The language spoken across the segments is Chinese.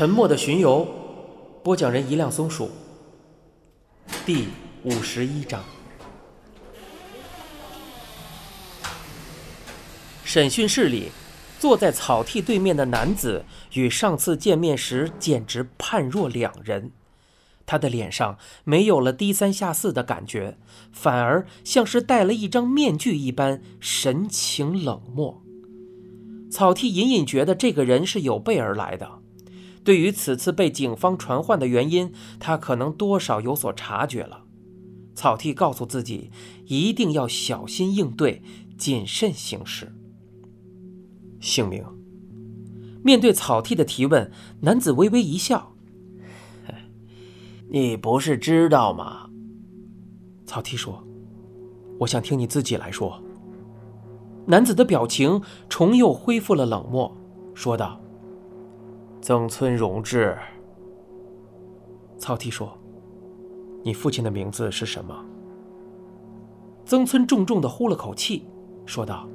沉默的巡游，播讲人一辆松鼠，第五十一章。审讯室里，坐在草屉对面的男子与上次见面时简直判若两人。他的脸上没有了低三下四的感觉，反而像是戴了一张面具一般，神情冷漠。草剃隐隐觉得这个人是有备而来的，对于此次被警方传唤的原因，他可能多少有所察觉了。草剃告诉自己，一定要小心应对，谨慎行事。姓名？面对草剃的提问，男子微微一笑：“ 你不是知道吗？”草剃说：“我想听你自己来说。”男子的表情重又恢复了冷漠，说道：“曾村荣治。”曹丕说：“你父亲的名字是什么？”曾村重重的呼了口气，说道：“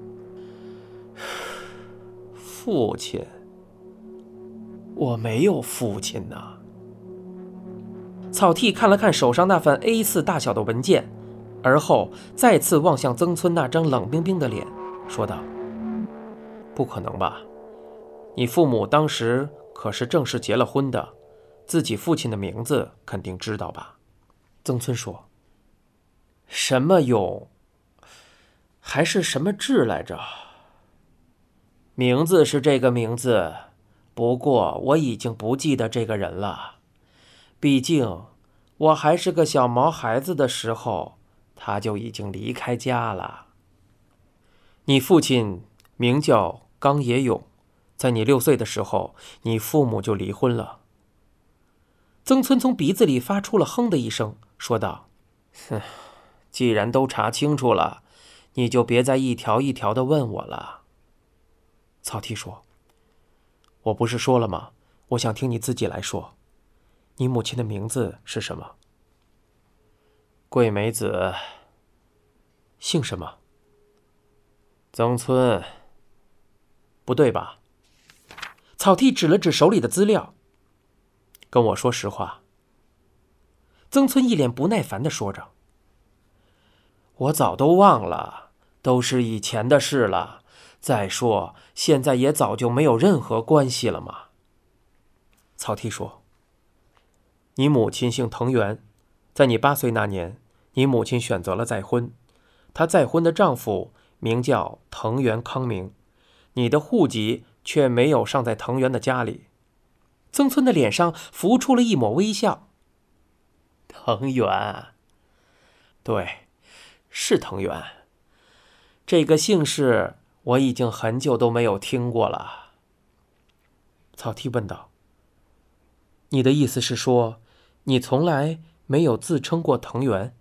父亲，我没有父亲呐。”草剃看了看手上那份 A 四大小的文件，而后再次望向曾村那张冷冰冰的脸。说道：“不可能吧？你父母当时可是正式结了婚的，自己父亲的名字肯定知道吧？”曾村说：“什么勇，还是什么志来着？名字是这个名字，不过我已经不记得这个人了。毕竟我还是个小毛孩子的时候，他就已经离开家了。”你父亲名叫冈野勇，在你六岁的时候，你父母就离婚了。曾村从鼻子里发出了哼的一声，说道：“哼，既然都查清楚了，你就别再一条一条的问我了。”草剃说：“我不是说了吗？我想听你自己来说。你母亲的名字是什么？桂美子。姓什么？”曾村，不对吧？草剃指了指手里的资料，跟我说实话。曾村一脸不耐烦的说着：“我早都忘了，都是以前的事了。再说，现在也早就没有任何关系了嘛。”草剃说：“你母亲姓藤原，在你八岁那年，你母亲选择了再婚，她再婚的丈夫。”名叫藤原康明，你的户籍却没有上在藤原的家里。曾村的脸上浮出了一抹微笑。藤原，对，是藤原。这个姓氏我已经很久都没有听过了。草剃问道：“你的意思是说，你从来没有自称过藤原？”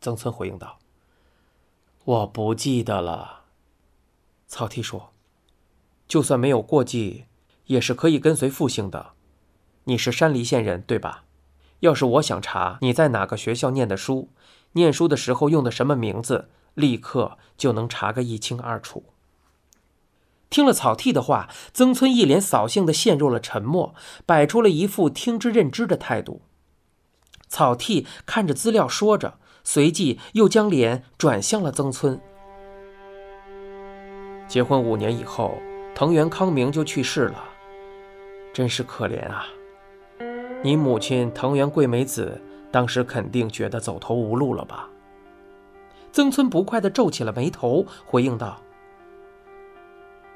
曾村回应道。我不记得了，草剃说：“就算没有过继，也是可以跟随父姓的。你是山梨县人，对吧？要是我想查你在哪个学校念的书，念书的时候用的什么名字，立刻就能查个一清二楚。”听了草剃的话，曾村一脸扫兴的陷入了沉默，摆出了一副听之任之的态度。草剃看着资料，说着。随即又将脸转向了曾村。结婚五年以后，藤原康明就去世了，真是可怜啊！你母亲藤原桂美子当时肯定觉得走投无路了吧？曾村不快地皱起了眉头，回应道：“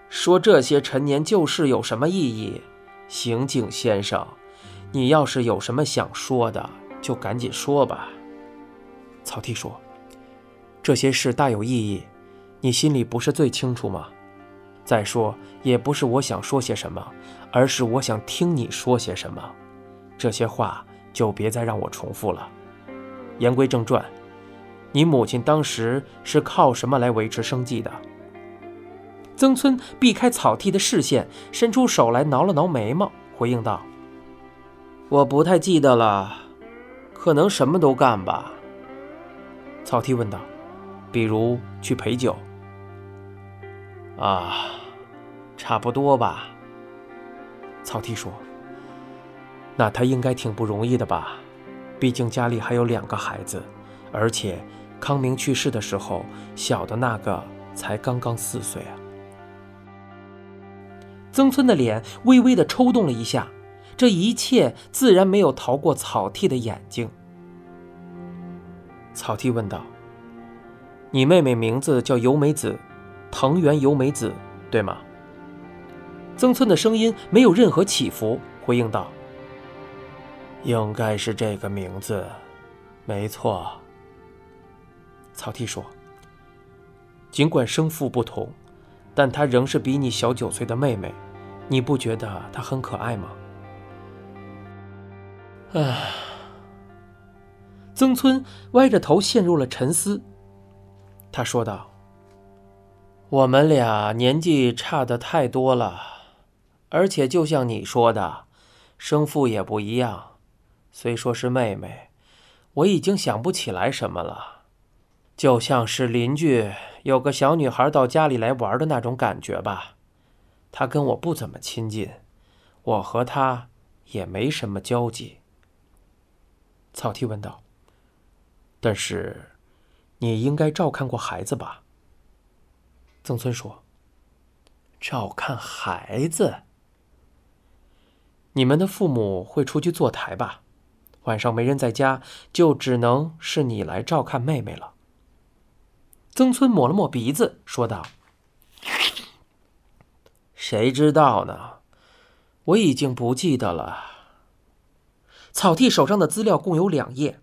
说这些陈年旧事有什么意义？刑警先生，你要是有什么想说的，就赶紧说吧。”草剃说：“这些事大有意义，你心里不是最清楚吗？再说，也不是我想说些什么，而是我想听你说些什么。这些话就别再让我重复了。言归正传，你母亲当时是靠什么来维持生计的？”曾村避开草剃的视线，伸出手来挠了挠眉毛，回应道：“我不太记得了，可能什么都干吧。”草剃问道：“比如去陪酒？”啊，差不多吧。草剃说：“那他应该挺不容易的吧？毕竟家里还有两个孩子，而且康明去世的时候，小的那个才刚刚四岁啊。”曾村的脸微微的抽动了一下，这一切自然没有逃过草剃的眼睛。草剃问道：“你妹妹名字叫由美子，藤原由美子，对吗？”曾村的声音没有任何起伏，回应道：“应该是这个名字，没错。”草剃说：“尽管生父不同，但她仍是比你小九岁的妹妹，你不觉得她很可爱吗？”唉，曾村歪着头陷入了沉思。他说道：“我们俩年纪差的太多了。”而且，就像你说的，生父也不一样。虽说是妹妹，我已经想不起来什么了，就像是邻居有个小女孩到家里来玩的那种感觉吧。她跟我不怎么亲近，我和她也没什么交集。草剃问道：“但是，你应该照看过孩子吧？”曾村说：“照看孩子。”你们的父母会出去坐台吧？晚上没人在家，就只能是你来照看妹妹了。曾村抹了抹鼻子，说道：“谁知道呢？我已经不记得了。”草剃手上的资料共有两页，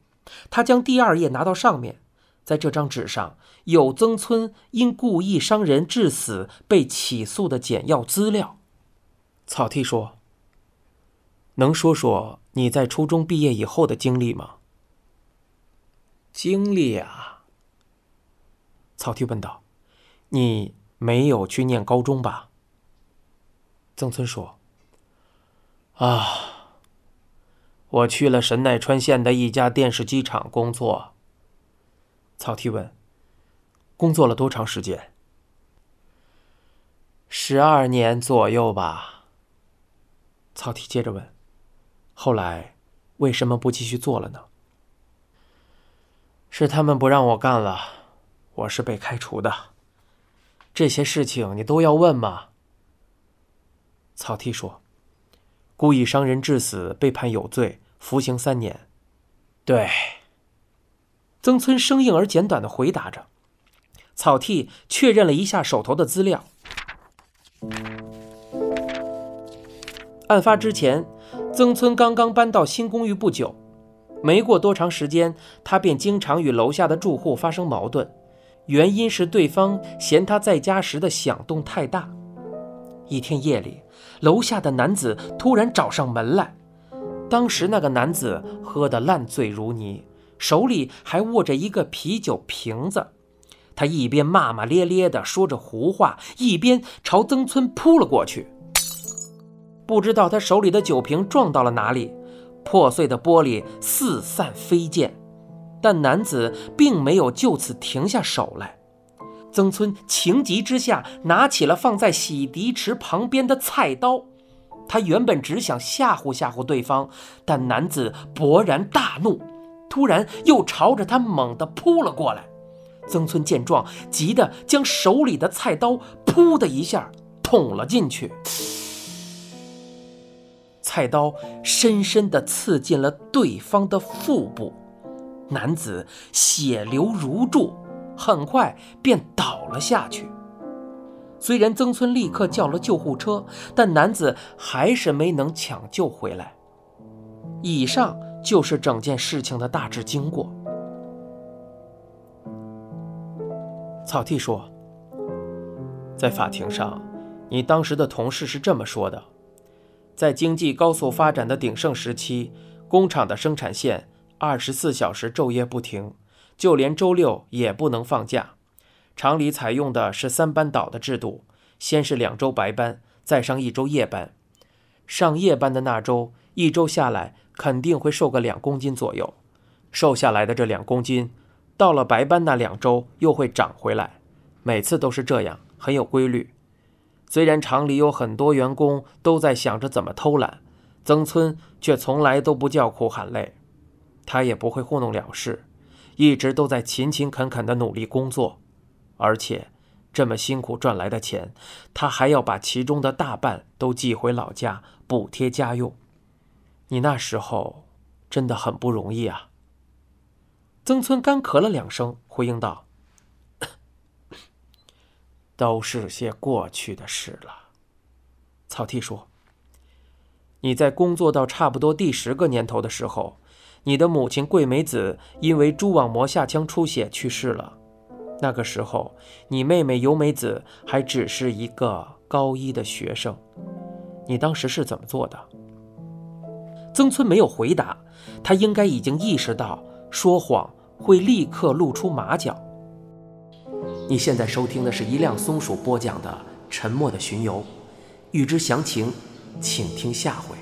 他将第二页拿到上面，在这张纸上有曾村因故意伤人致死被起诉的简要资料。草剃说。能说说你在初中毕业以后的经历吗？经历啊，草剃问道：“你没有去念高中吧？”曾村说：“啊，我去了神奈川县的一家电视机厂工作。”草剃问：“工作了多长时间？”十二年左右吧。草剃接着问。后来，为什么不继续做了呢？是他们不让我干了，我是被开除的。这些事情你都要问吗？草剃说：“故意伤人致死，被判有罪，服刑三年。”对。曾村生硬而简短的回答着。草剃确认了一下手头的资料。案发之前。曾村刚刚搬到新公寓不久，没过多长时间，他便经常与楼下的住户发生矛盾，原因是对方嫌他在家时的响动太大。一天夜里，楼下的男子突然找上门来，当时那个男子喝得烂醉如泥，手里还握着一个啤酒瓶子，他一边骂骂咧咧地说着胡话，一边朝曾村扑了过去。不知道他手里的酒瓶撞到了哪里，破碎的玻璃四散飞溅，但男子并没有就此停下手来。曾村情急之下拿起了放在洗涤池旁边的菜刀，他原本只想吓唬吓唬对方，但男子勃然大怒，突然又朝着他猛地扑了过来。曾村见状，急得将手里的菜刀“噗”的一下捅了进去。菜刀深深地刺进了对方的腹部，男子血流如注，很快便倒了下去。虽然曾村立刻叫了救护车，但男子还是没能抢救回来。以上就是整件事情的大致经过。草剃说：“在法庭上，你当时的同事是这么说的。”在经济高速发展的鼎盛时期，工厂的生产线二十四小时昼夜不停，就连周六也不能放假。厂里采用的是三班倒的制度，先是两周白班，再上一周夜班。上夜班的那周，一周下来肯定会瘦个两公斤左右。瘦下来的这两公斤，到了白班那两周又会长回来，每次都是这样，很有规律。虽然厂里有很多员工都在想着怎么偷懒，曾村却从来都不叫苦喊累，他也不会糊弄了事，一直都在勤勤恳恳地努力工作，而且这么辛苦赚来的钱，他还要把其中的大半都寄回老家补贴家用。你那时候真的很不容易啊。曾村干咳了两声，回应道：“ 都是些过去的事了。”草剃说：“你在工作到差不多第十个年头的时候，你的母亲桂美子因为蛛网膜下腔出血去世了。那个时候，你妹妹由美子还只是一个高一的学生。你当时是怎么做的？”曾村没有回答，他应该已经意识到说谎。会立刻露出马脚。你现在收听的是一辆松鼠播讲的《沉默的巡游》，欲知详情，请听下回。